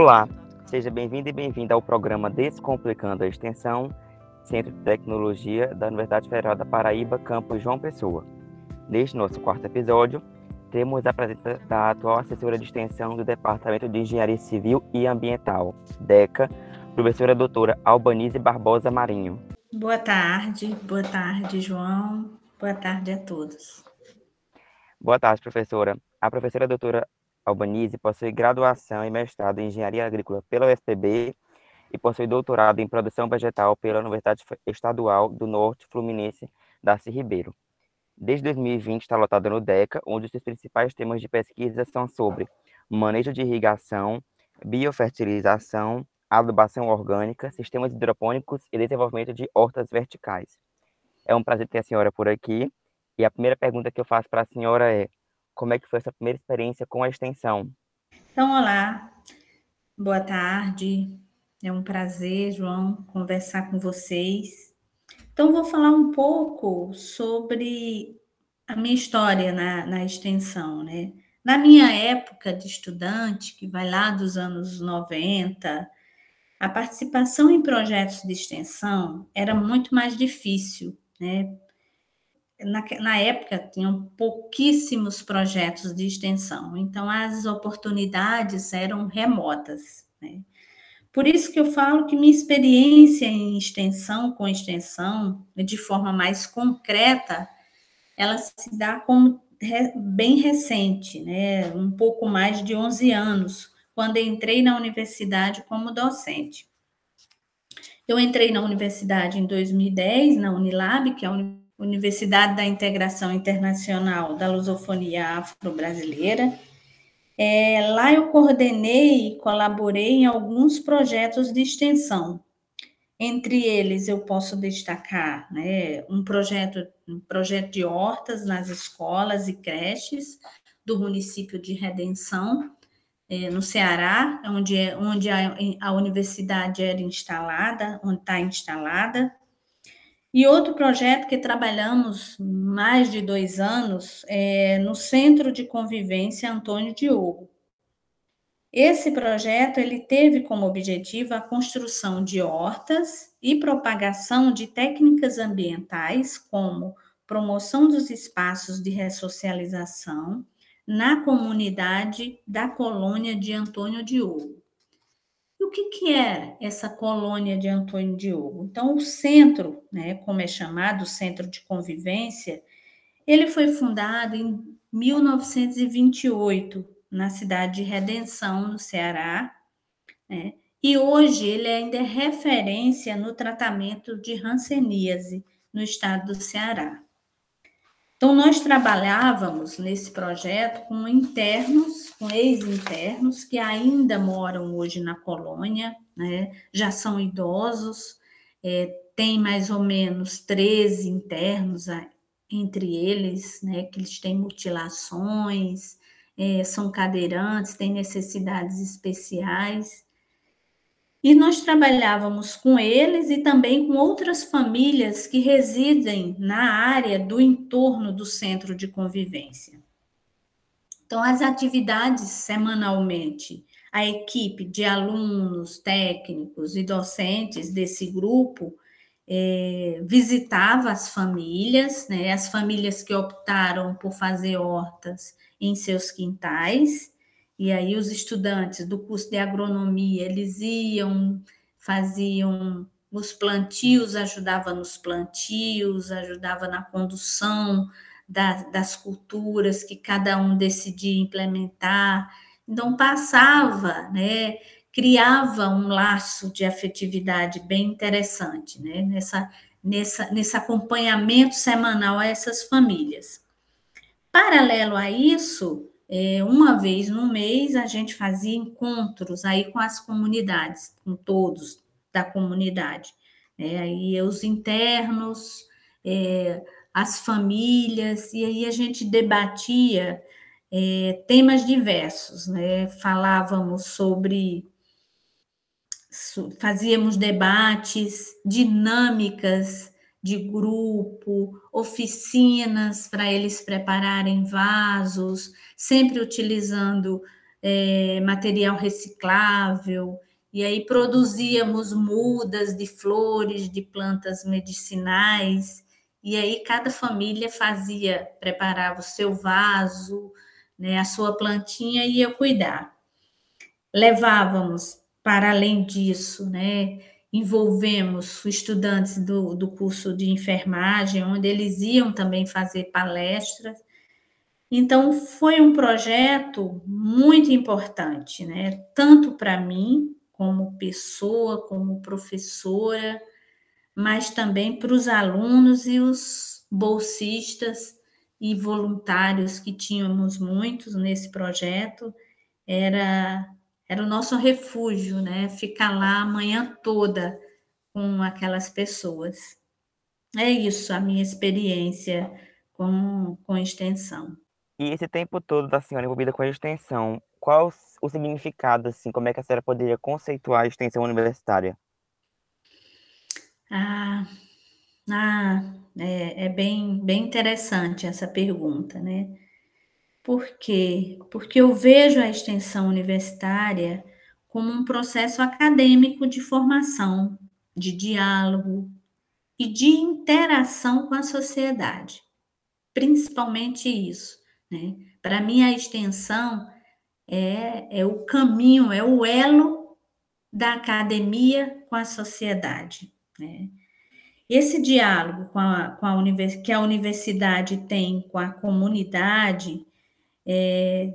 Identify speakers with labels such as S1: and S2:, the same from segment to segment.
S1: Olá, seja bem-vindo e bem-vinda ao programa Descomplicando a Extensão, Centro de Tecnologia da Universidade Federal da Paraíba, campus João Pessoa. Neste nosso quarto episódio, temos a presença da atual assessora de extensão do Departamento de Engenharia Civil e Ambiental, DECA, professora doutora Albanise Barbosa Marinho.
S2: Boa tarde, boa tarde, João. Boa tarde a todos.
S1: Boa tarde, professora. A professora doutora Albanise possui graduação e mestrado em Engenharia Agrícola pela UFPB e possui doutorado em Produção Vegetal pela Universidade Estadual do Norte Fluminense, Darcy Ribeiro. Desde 2020 está lotada no DECA, onde os seus principais temas de pesquisa são sobre manejo de irrigação, biofertilização, adubação orgânica, sistemas hidropônicos e desenvolvimento de hortas verticais. É um prazer ter a senhora por aqui. E a primeira pergunta que eu faço para a senhora é: como é que foi essa primeira experiência com a extensão?
S2: Então, olá, boa tarde. É um prazer, João, conversar com vocês. Então, vou falar um pouco sobre a minha história na, na extensão, né? Na minha época de estudante, que vai lá dos anos 90, a participação em projetos de extensão era muito mais difícil, né? Na, na época, tinham pouquíssimos projetos de extensão, então as oportunidades eram remotas, né? Por isso que eu falo que minha experiência em extensão, com extensão, de forma mais concreta, ela se dá como bem recente, né? um pouco mais de 11 anos, quando entrei na universidade como docente. Eu entrei na universidade em 2010, na Unilab, que é a Universidade da Integração Internacional da Lusofonia Afro-Brasileira. É, lá eu coordenei e colaborei em alguns projetos de extensão. Entre eles, eu posso destacar né, um, projeto, um projeto de hortas nas escolas e creches do município de Redenção, é, no Ceará, onde, é, onde a, a universidade era instalada, onde está instalada. E outro projeto que trabalhamos mais de dois anos é no Centro de Convivência Antônio Diogo. Esse projeto ele teve como objetivo a construção de hortas e propagação de técnicas ambientais como promoção dos espaços de ressocialização, na comunidade da colônia de Antônio Diogo. O que, que é essa colônia de Antônio Diogo? Então, o centro, né, como é chamado, o Centro de Convivência, ele foi fundado em 1928, na cidade de Redenção, no Ceará, né, e hoje ele ainda é referência no tratamento de hanseníase no estado do Ceará. Então, nós trabalhávamos nesse projeto com internos, com ex-internos, que ainda moram hoje na colônia, né? já são idosos, é, tem mais ou menos 13 internos entre eles, né? que eles têm mutilações, é, são cadeirantes, têm necessidades especiais. E nós trabalhávamos com eles e também com outras famílias que residem na área do entorno do centro de convivência. Então, as atividades semanalmente, a equipe de alunos, técnicos e docentes desse grupo é, visitava as famílias, né, as famílias que optaram por fazer hortas em seus quintais e aí os estudantes do curso de agronomia, eles iam, faziam os plantios, ajudava nos plantios, ajudava na condução da, das culturas que cada um decidia implementar. Então passava, né, criava um laço de afetividade bem interessante, né, nessa, nessa, nesse acompanhamento semanal a essas famílias. Paralelo a isso, é, uma vez no mês a gente fazia encontros aí com as comunidades, com todos da comunidade. Né? Aí os internos, é, as famílias, e aí a gente debatia é, temas diversos, né? Falávamos sobre fazíamos debates, dinâmicas de grupo, oficinas para eles prepararem vasos, sempre utilizando é, material reciclável, e aí produzíamos mudas de flores, de plantas medicinais, e aí cada família fazia, preparava o seu vaso, né, a sua plantinha e ia cuidar. Levávamos, para além disso, né, envolvemos estudantes do, do curso de enfermagem, onde eles iam também fazer palestras. Então, foi um projeto muito importante, né? Tanto para mim, como pessoa, como professora, mas também para os alunos e os bolsistas e voluntários que tínhamos muitos nesse projeto. Era era o nosso refúgio, né? Ficar lá a manhã toda com aquelas pessoas. É isso, a minha experiência com, com extensão.
S1: E esse tempo todo da senhora envolvida com a extensão, qual o significado, assim, como é que a senhora poderia conceituar a extensão universitária?
S2: Ah, ah é, é bem, bem interessante essa pergunta, né? Por quê? Porque eu vejo a extensão universitária como um processo acadêmico de formação, de diálogo e de interação com a sociedade. Principalmente isso. Né? Para mim, a extensão é, é o caminho, é o elo da academia com a sociedade. Né? Esse diálogo com a, com a que a universidade tem com a comunidade é,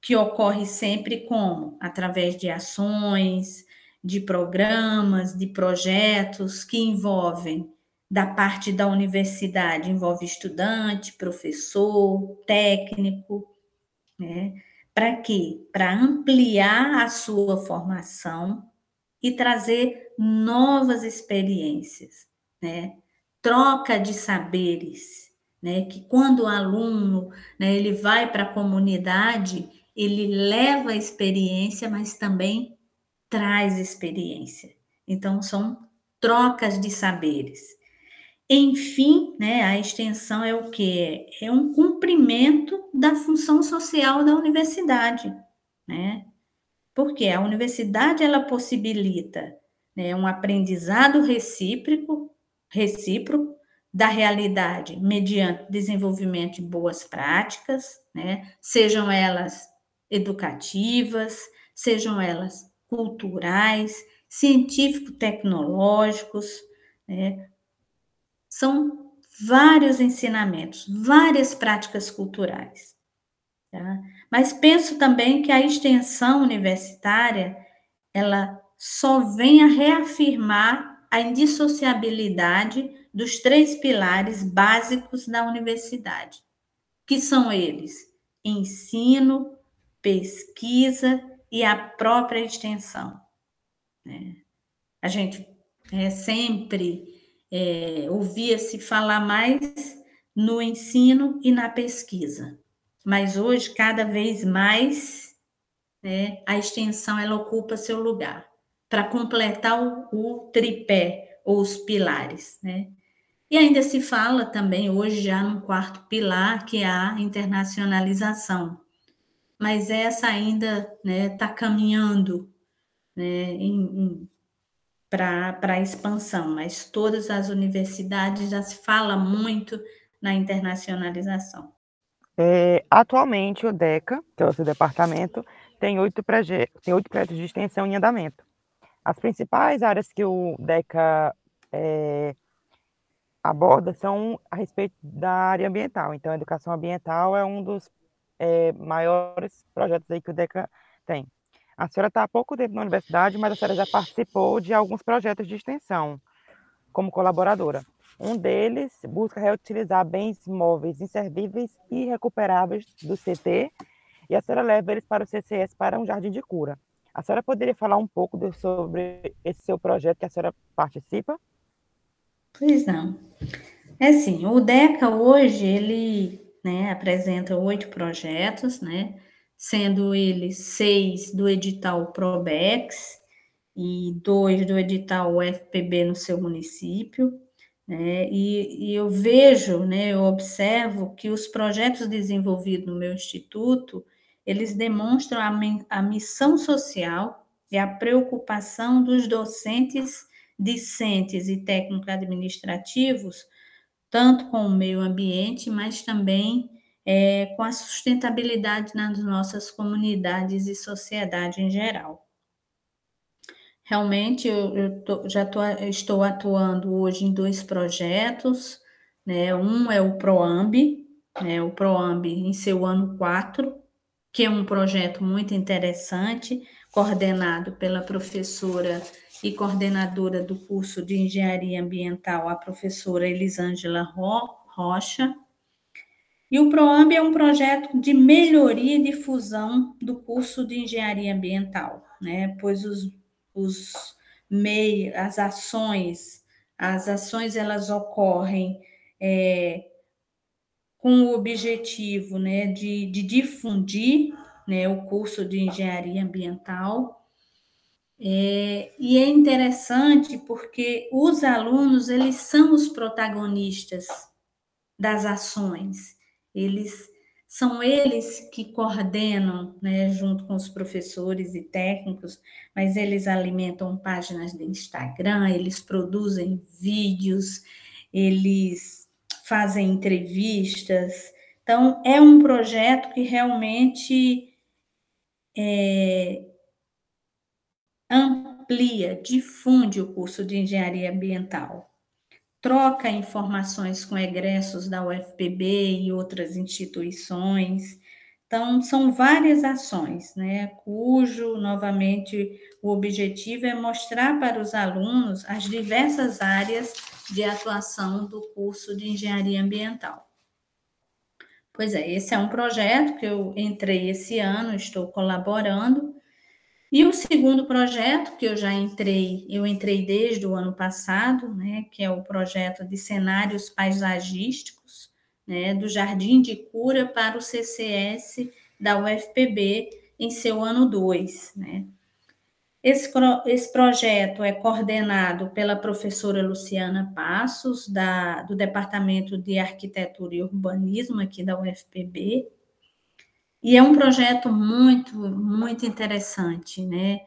S2: que ocorre sempre como? Através de ações, de programas, de projetos que envolvem da parte da universidade, envolve estudante, professor, técnico, né? Para quê? Para ampliar a sua formação e trazer novas experiências, né? Troca de saberes, né? Que quando o aluno, né, ele vai para a comunidade, ele leva experiência, mas também traz experiência. Então são trocas de saberes. Enfim, né, a extensão é o que é um cumprimento da função social da universidade, né? Porque a universidade ela possibilita né, um aprendizado recíproco, recíproco da realidade mediante desenvolvimento de boas práticas, né? sejam elas educativas, sejam elas culturais, científico-tecnológicos, né? são vários ensinamentos, várias práticas culturais. Tá? Mas penso também que a extensão universitária ela só vem a reafirmar a indissociabilidade dos três pilares básicos da universidade, que são eles: ensino, pesquisa e a própria extensão. Né? A gente é, sempre é, ouvia-se falar mais no ensino e na pesquisa, mas hoje, cada vez mais, né, a extensão ela ocupa seu lugar para completar o, o tripé ou os pilares, né? E ainda se fala também hoje já no quarto pilar, que é a internacionalização. Mas essa ainda está né, tá caminhando né, para a expansão, mas todas as universidades já se fala muito na internacionalização.
S1: É, atualmente, o DECA, que é o seu departamento, tem oito, tem oito projetos de extensão em andamento. As principais áreas que o DECA é, aborda são a respeito da área ambiental. Então, a educação ambiental é um dos é, maiores projetos aí que o DECA tem. A senhora está há pouco tempo na universidade, mas a senhora já participou de alguns projetos de extensão como colaboradora. Um deles busca reutilizar bens móveis inservíveis e recuperáveis do CT e a senhora leva eles para o CCS para um jardim de cura. A senhora poderia falar um pouco sobre esse seu projeto que a senhora participa?
S2: Pois não. É assim, o DECA hoje, ele né, apresenta oito projetos, né, sendo eles seis do edital ProBex e dois do edital UFPB no seu município, né, e, e eu vejo, né, eu observo que os projetos desenvolvidos no meu instituto, eles demonstram a, a missão social e a preocupação dos docentes, discentes e técnicos administrativos, tanto com o meio ambiente, mas também é, com a sustentabilidade nas nossas comunidades e sociedade em geral. Realmente, eu, eu tô, já tô, estou atuando hoje em dois projetos, né? Um é o PROAMB, né? o PROAMB em seu ano 4, que é um projeto muito interessante, coordenado pela professora e coordenadora do curso de Engenharia Ambiental, a professora Elisângela Rocha. E o PROAMB é um projeto de melhoria e difusão do curso de Engenharia Ambiental, né? pois os, os meios, as ações, as ações elas ocorrem é, com o objetivo né, de, de difundir né, o curso de engenharia ambiental. É, e é interessante porque os alunos eles são os protagonistas das ações. Eles são eles que coordenam, né, junto com os professores e técnicos, mas eles alimentam páginas de Instagram, eles produzem vídeos, eles fazem entrevistas. Então, é um projeto que realmente é, amplia, difunde o curso de engenharia ambiental, troca informações com egressos da UFPB e outras instituições. Então, são várias ações, né, cujo, novamente, o objetivo é mostrar para os alunos as diversas áreas de atuação do curso de engenharia ambiental. Pois é, esse é um projeto que eu entrei esse ano, estou colaborando. E o segundo projeto que eu já entrei, eu entrei desde o ano passado, né, que é o projeto de cenários paisagísticos, né, do Jardim de Cura para o CCS da UFPB em seu ano 2, né. Esse, esse projeto é coordenado pela professora Luciana Passos, da, do Departamento de Arquitetura e Urbanismo aqui da UFPB, e é um projeto muito, muito interessante, né?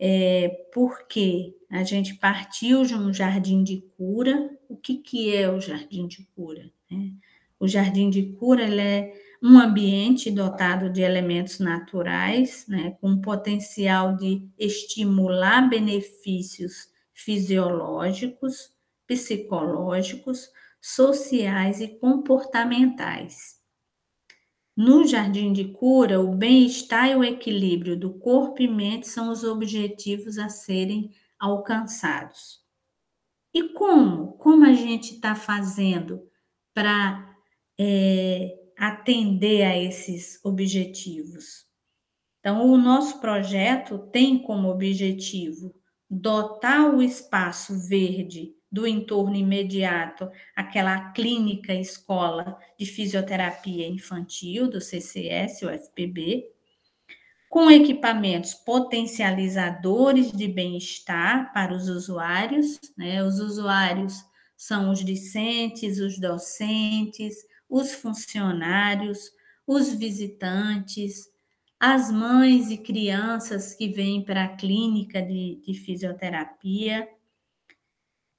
S2: É, porque a gente partiu de um jardim de cura. O que, que é o jardim de cura? Né? O jardim de cura ele é um ambiente dotado de elementos naturais, né, com potencial de estimular benefícios fisiológicos, psicológicos, sociais e comportamentais. No jardim de cura, o bem-estar e o equilíbrio do corpo e mente são os objetivos a serem alcançados. E como? Como a gente está fazendo para é, atender a esses objetivos. Então, o nosso projeto tem como objetivo dotar o espaço verde do entorno imediato, aquela clínica escola de fisioterapia infantil do CCS, o FPB, com equipamentos potencializadores de bem-estar para os usuários, né? Os usuários são os discentes, os docentes, os funcionários, os visitantes, as mães e crianças que vêm para a clínica de, de fisioterapia.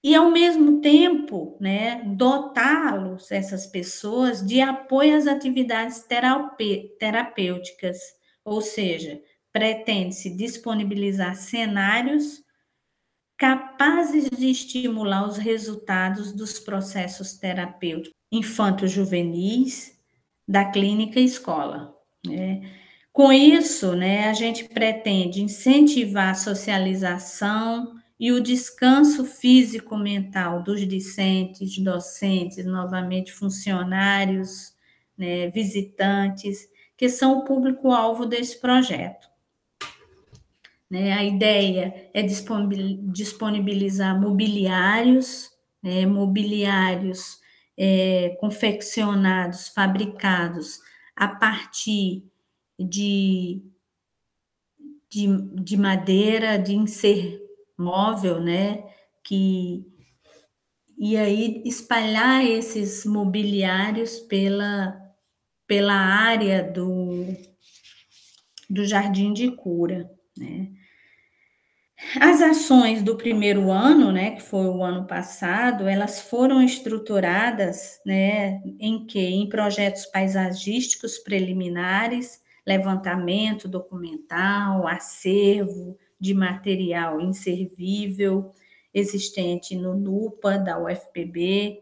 S2: E ao mesmo tempo, né, dotá-los essas pessoas de apoio às atividades terapêuticas, ou seja, pretende-se disponibilizar cenários capazes de estimular os resultados dos processos terapêuticos infanto-juvenis da clínica escola. Né? Com isso, né, a gente pretende incentivar a socialização e o descanso físico-mental dos discentes, docentes, novamente funcionários, né, visitantes, que são o público-alvo desse projeto. Né, a ideia é disponibilizar mobiliários, né, mobiliários é, confeccionados, fabricados a partir de, de, de madeira, de inser móvel, né? Que, e aí espalhar esses mobiliários pela, pela área do, do Jardim de Cura, né? As ações do primeiro ano, né, que foi o ano passado, elas foram estruturadas, né, em que em projetos paisagísticos preliminares, levantamento documental, acervo de material inservível existente no NUPA da UFPB.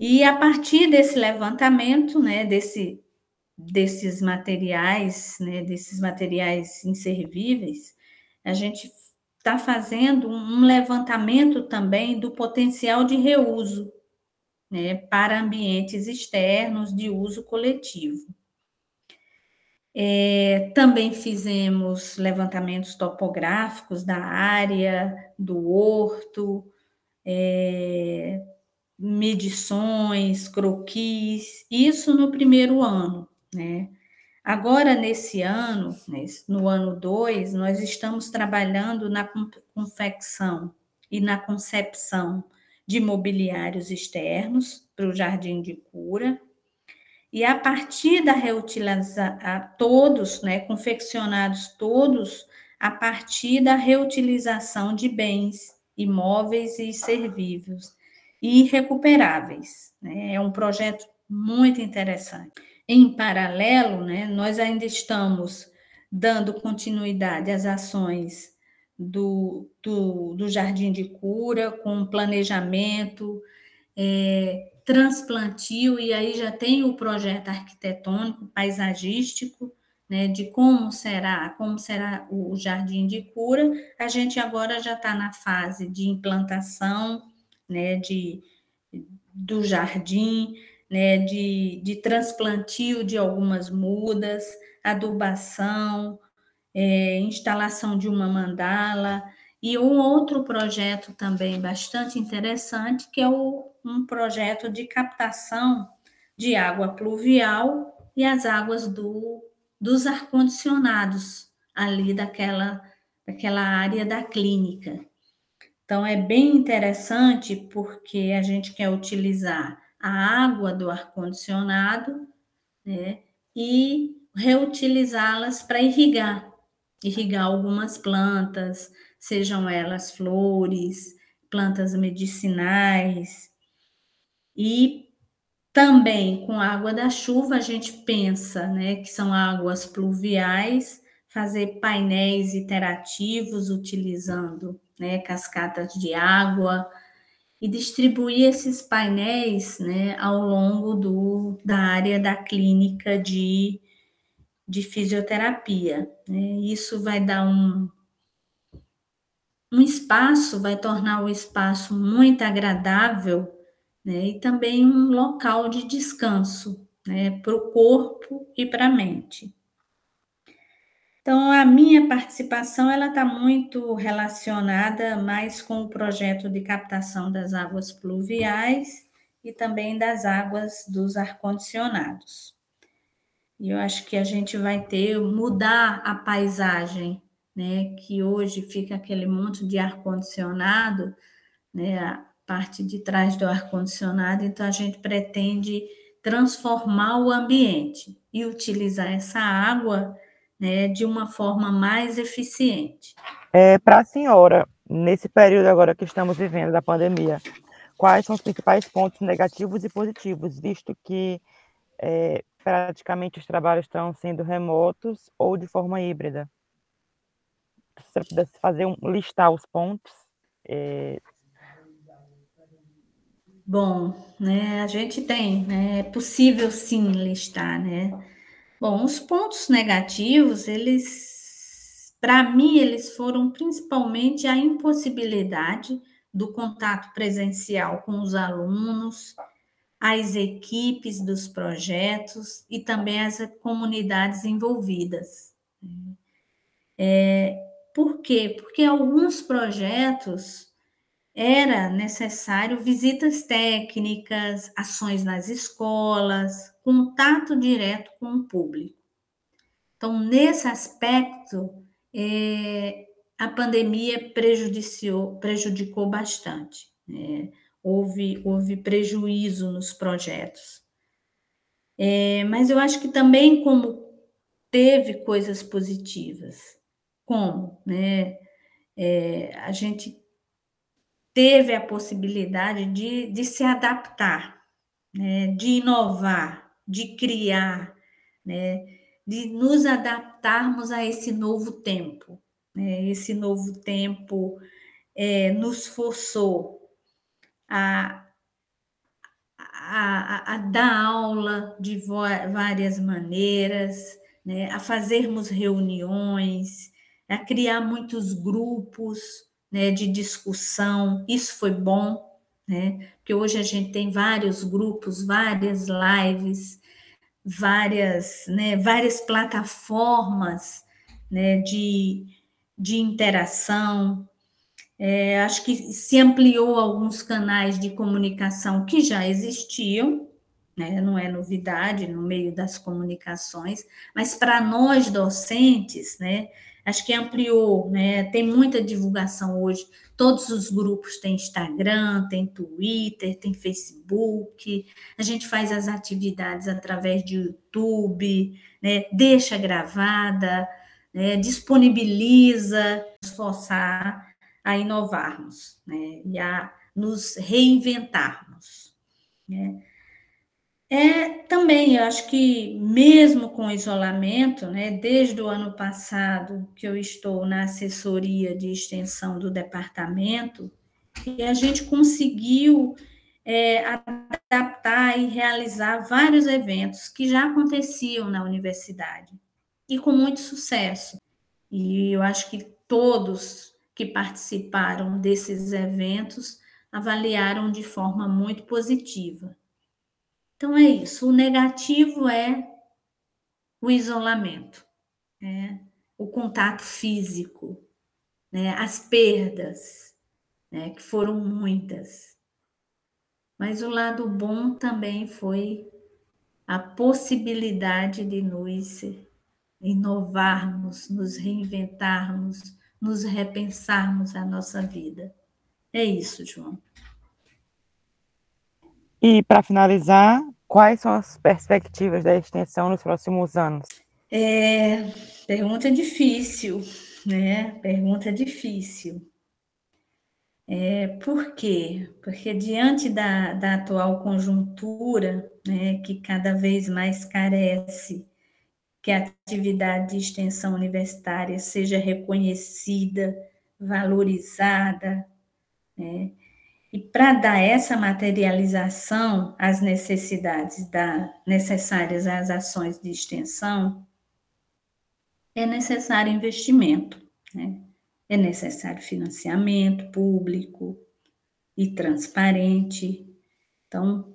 S2: E a partir desse levantamento, né, desse desses materiais, né, desses materiais inservíveis, a gente está fazendo um levantamento também do potencial de reuso né, para ambientes externos de uso coletivo. É, também fizemos levantamentos topográficos da área, do horto, é, medições, croquis, isso no primeiro ano, né? Agora, nesse ano, no ano 2, nós estamos trabalhando na confecção e na concepção de mobiliários externos para o Jardim de Cura. E a partir da reutilização, todos, né, confeccionados todos, a partir da reutilização de bens imóveis e servíveis e recuperáveis. Né? É um projeto muito interessante. Em paralelo, né, nós ainda estamos dando continuidade às ações do, do, do Jardim de Cura, com planejamento, é, transplantio, e aí já tem o projeto arquitetônico, paisagístico, né, de como será, como será o Jardim de Cura. A gente agora já está na fase de implantação, né, de, do jardim, né, de, de transplantio de algumas mudas, adubação, é, instalação de uma mandala, e um outro projeto também bastante interessante, que é o, um projeto de captação de água pluvial e as águas do, dos ar-condicionados ali daquela, daquela área da clínica. Então, é bem interessante porque a gente quer utilizar a água do ar-condicionado né, e reutilizá-las para irrigar, irrigar algumas plantas, sejam elas flores, plantas medicinais. E também com a água da chuva, a gente pensa né, que são águas pluviais, fazer painéis interativos utilizando né, cascatas de água, e distribuir esses painéis né, ao longo do, da área da clínica de, de fisioterapia. Né? Isso vai dar um, um espaço, vai tornar o espaço muito agradável né? e também um local de descanso né? para o corpo e para a mente. Então, a minha participação ela está muito relacionada mais com o projeto de captação das águas pluviais e também das águas dos ar-condicionados. E eu acho que a gente vai ter mudar a paisagem, né? Que hoje fica aquele monte de ar-condicionado, né? A parte de trás do ar-condicionado, então a gente pretende transformar o ambiente e utilizar essa água né, de uma forma mais eficiente.
S1: É, Para a senhora, nesse período agora que estamos vivendo da pandemia, quais são os principais pontos negativos e positivos, visto que é, praticamente os trabalhos estão sendo remotos ou de forma híbrida? Se você pudesse fazer um, listar os pontos. É...
S2: Bom, né, a gente tem, né, é possível sim listar, né, Bom, os pontos negativos, eles, para mim, eles foram principalmente a impossibilidade do contato presencial com os alunos, as equipes dos projetos e também as comunidades envolvidas. É, por quê? Porque alguns projetos era necessário visitas técnicas, ações nas escolas, contato direto com o público. Então, nesse aspecto, é, a pandemia prejudiciou, prejudicou bastante. Né? Houve, houve prejuízo nos projetos. É, mas eu acho que também como teve coisas positivas, como, né? É, a gente teve a possibilidade de, de se adaptar, né? de inovar, de criar, né? de nos adaptarmos a esse novo tempo. Né? Esse novo tempo é, nos forçou a, a, a, dar aula de várias maneiras, né? a fazermos reuniões, a criar muitos grupos né, de discussão. Isso foi bom, né? porque hoje a gente tem vários grupos, várias lives, várias, né, várias plataformas né, de, de interação. É, acho que se ampliou alguns canais de comunicação que já existiam, né, não é novidade no meio das comunicações, mas para nós docentes, né, acho que ampliou, né, tem muita divulgação hoje Todos os grupos têm Instagram, tem Twitter, tem Facebook. A gente faz as atividades através de YouTube, né? deixa gravada, né? disponibiliza, esforçar a inovarmos né? e a nos reinventarmos. Né? É, também, eu acho que mesmo com o isolamento, né, desde o ano passado que eu estou na assessoria de extensão do departamento, e a gente conseguiu é, adaptar e realizar vários eventos que já aconteciam na universidade, e com muito sucesso. E eu acho que todos que participaram desses eventos avaliaram de forma muito positiva. Então é isso. O negativo é o isolamento, né? o contato físico, né? as perdas, né? que foram muitas. Mas o lado bom também foi a possibilidade de nos inovarmos, nos reinventarmos, nos repensarmos a nossa vida. É isso, João.
S1: E para finalizar, quais são as perspectivas da extensão nos próximos anos?
S2: É, pergunta difícil, né? Pergunta difícil. É, por quê? Porque diante da, da atual conjuntura, né, que cada vez mais carece que a atividade de extensão universitária seja reconhecida, valorizada, né, e para dar essa materialização às necessidades da, necessárias às ações de extensão, é necessário investimento, né? é necessário financiamento público e transparente. Então,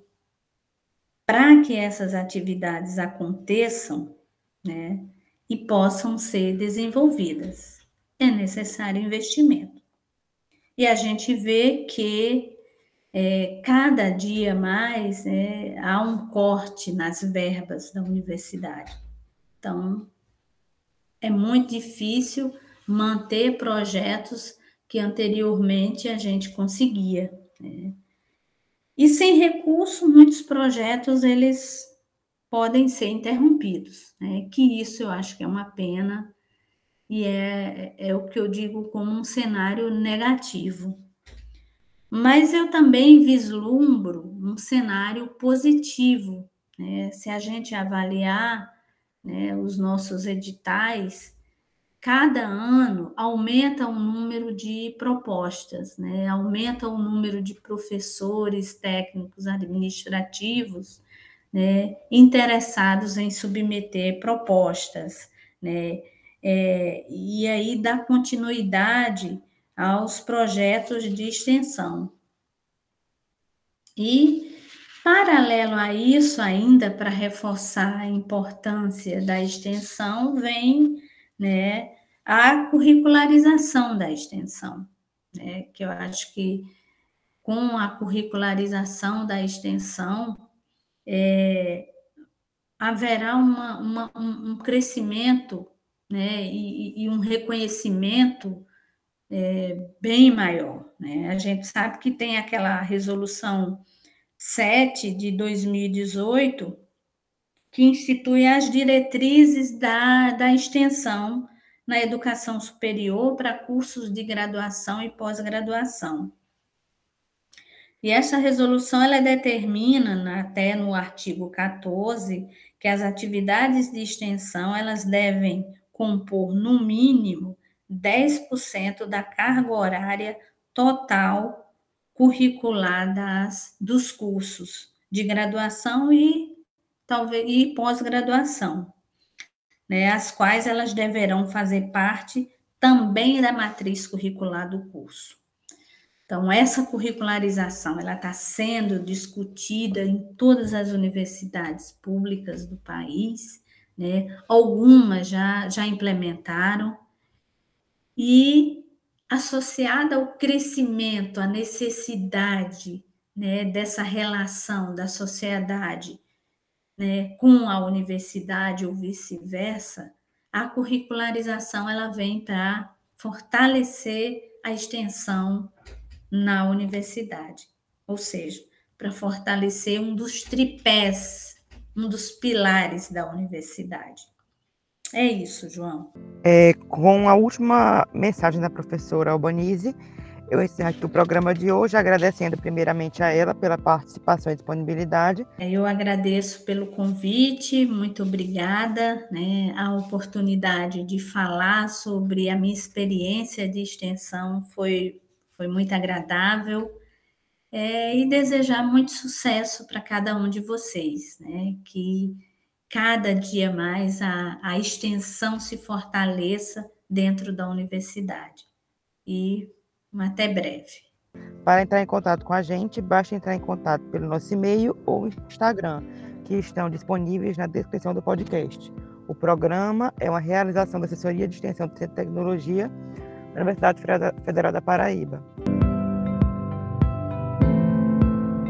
S2: para que essas atividades aconteçam né, e possam ser desenvolvidas, é necessário investimento. E a gente vê que é, cada dia mais é, há um corte nas verbas da universidade. Então, é muito difícil manter projetos que anteriormente a gente conseguia. Né? E sem recurso, muitos projetos eles podem ser interrompidos, né? que isso eu acho que é uma pena, e é, é o que eu digo como um cenário negativo. Mas eu também vislumbro um cenário positivo. Né? Se a gente avaliar né, os nossos editais, cada ano aumenta o número de propostas, né? aumenta o número de professores, técnicos, administrativos né, interessados em submeter propostas. Né? É, e aí dar continuidade aos projetos de extensão. E, paralelo a isso, ainda para reforçar a importância da extensão, vem né, a curricularização da extensão, né, que eu acho que com a curricularização da extensão, é, haverá uma, uma, um crescimento né, e, e um reconhecimento é, bem maior. Né? A gente sabe que tem aquela resolução 7 de 2018 que institui as diretrizes da, da extensão na educação superior para cursos de graduação e pós-graduação. E essa resolução ela determina, até no artigo 14, que as atividades de extensão elas devem compor, no mínimo, 10% da carga horária total curricular das, dos cursos de graduação e talvez e pós-graduação, né, as quais elas deverão fazer parte também da matriz curricular do curso. Então, essa curricularização ela está sendo discutida em todas as universidades públicas do país, né? Algumas já, já implementaram, e associada ao crescimento, à necessidade né, dessa relação da sociedade né, com a universidade ou vice-versa, a curricularização ela vem para fortalecer a extensão na universidade, ou seja, para fortalecer um dos tripés, um dos pilares da universidade. É isso, João.
S1: É, com a última mensagem da professora Albanese, eu encerro aqui o programa de hoje, agradecendo primeiramente a ela pela participação e disponibilidade.
S2: É, eu agradeço pelo convite, muito obrigada, né, a oportunidade de falar sobre a minha experiência de extensão foi, foi muito agradável. É, e desejar muito sucesso para cada um de vocês, né? Que cada dia mais a, a extensão se fortaleça dentro da universidade. E até breve.
S1: Para entrar em contato com a gente, basta entrar em contato pelo nosso e-mail ou Instagram, que estão disponíveis na descrição do podcast. O programa é uma realização da Assessoria de Extensão de Tecnologia da Universidade Federal da Paraíba.